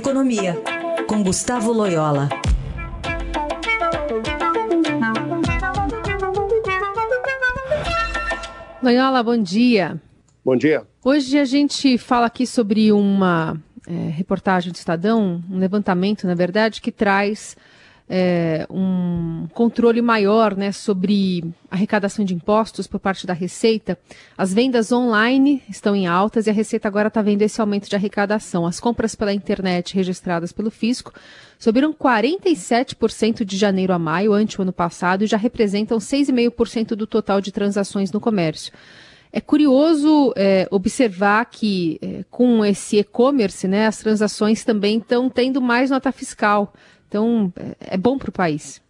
Economia, com Gustavo Loyola. Loyola, bom dia. Bom dia. Hoje a gente fala aqui sobre uma é, reportagem do Estadão, um levantamento, na verdade, que traz é, um controle maior né, sobre arrecadação de impostos por parte da Receita. As vendas online estão em altas e a Receita agora está vendo esse aumento de arrecadação. As compras pela internet registradas pelo Fisco subiram 47% de janeiro a maio, ante o ano passado, e já representam 6,5% do total de transações no comércio. É curioso é, observar que é, com esse e-commerce, né, as transações também estão tendo mais nota fiscal. Então, é, é bom para o país.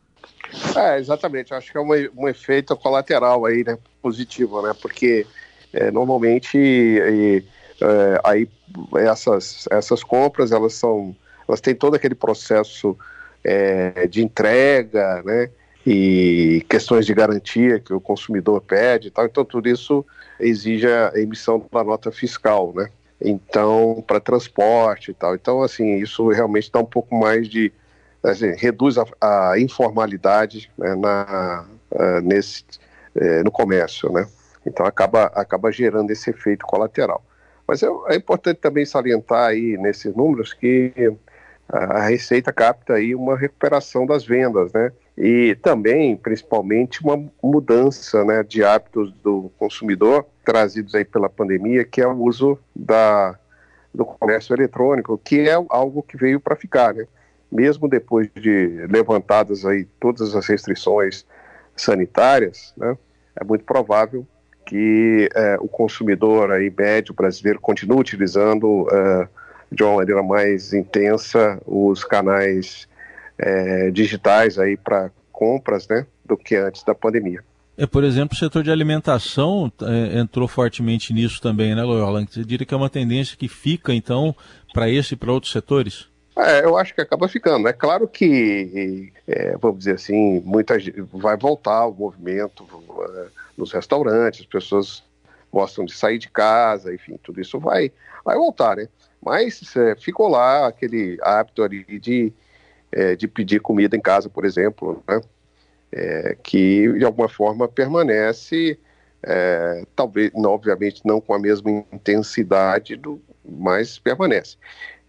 É, exatamente. Acho que é um, um, efeito colateral aí, né, positivo, né, porque é, normalmente e, é, aí essas, essas compras, elas são, elas têm todo aquele processo é, de entrega, né, e questões de garantia que o consumidor pede e tal, então tudo isso exige a emissão da nota fiscal, né? Então, para transporte e tal. Então, assim, isso realmente dá um pouco mais de. Assim, reduz a, a informalidade né, na, uh, nesse, uh, no comércio, né? Então, acaba, acaba gerando esse efeito colateral. Mas é, é importante também salientar aí nesses números que a Receita capta aí uma recuperação das vendas, né? E também, principalmente, uma mudança né, de hábitos do consumidor trazidos aí pela pandemia, que é o uso da, do comércio eletrônico, que é algo que veio para ficar, né? Mesmo depois de levantadas aí todas as restrições sanitárias, né? É muito provável que é, o consumidor aí médio brasileiro continue utilizando é, de uma maneira mais intensa os canais é, digitais aí para compras, né, do que antes da pandemia. É, por exemplo, o setor de alimentação é, entrou fortemente nisso também, né, Loyola? Você diria que é uma tendência que fica, então, para esse e para outros setores? É, eu acho que acaba ficando. É claro que, é, vamos dizer assim, muita vai voltar o movimento uh, nos restaurantes, as pessoas gostam de sair de casa, enfim, tudo isso vai, vai voltar, né? Mas é, ficou lá aquele hábito ali de, é, de pedir comida em casa, por exemplo, né? É, que de alguma forma permanece, é, talvez, não, obviamente, não com a mesma intensidade, do, mas permanece.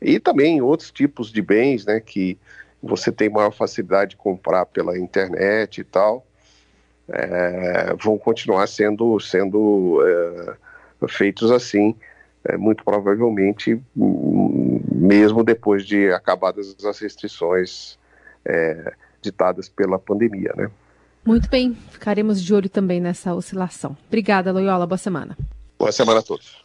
E também outros tipos de bens, né, que você tem maior facilidade de comprar pela internet e tal, é, vão continuar sendo, sendo é, feitos assim é, muito provavelmente, mesmo depois de acabadas as restrições é, ditadas pela pandemia, né? Muito bem, ficaremos de olho também nessa oscilação. Obrigada, Loyola. Boa semana. Boa semana a todos.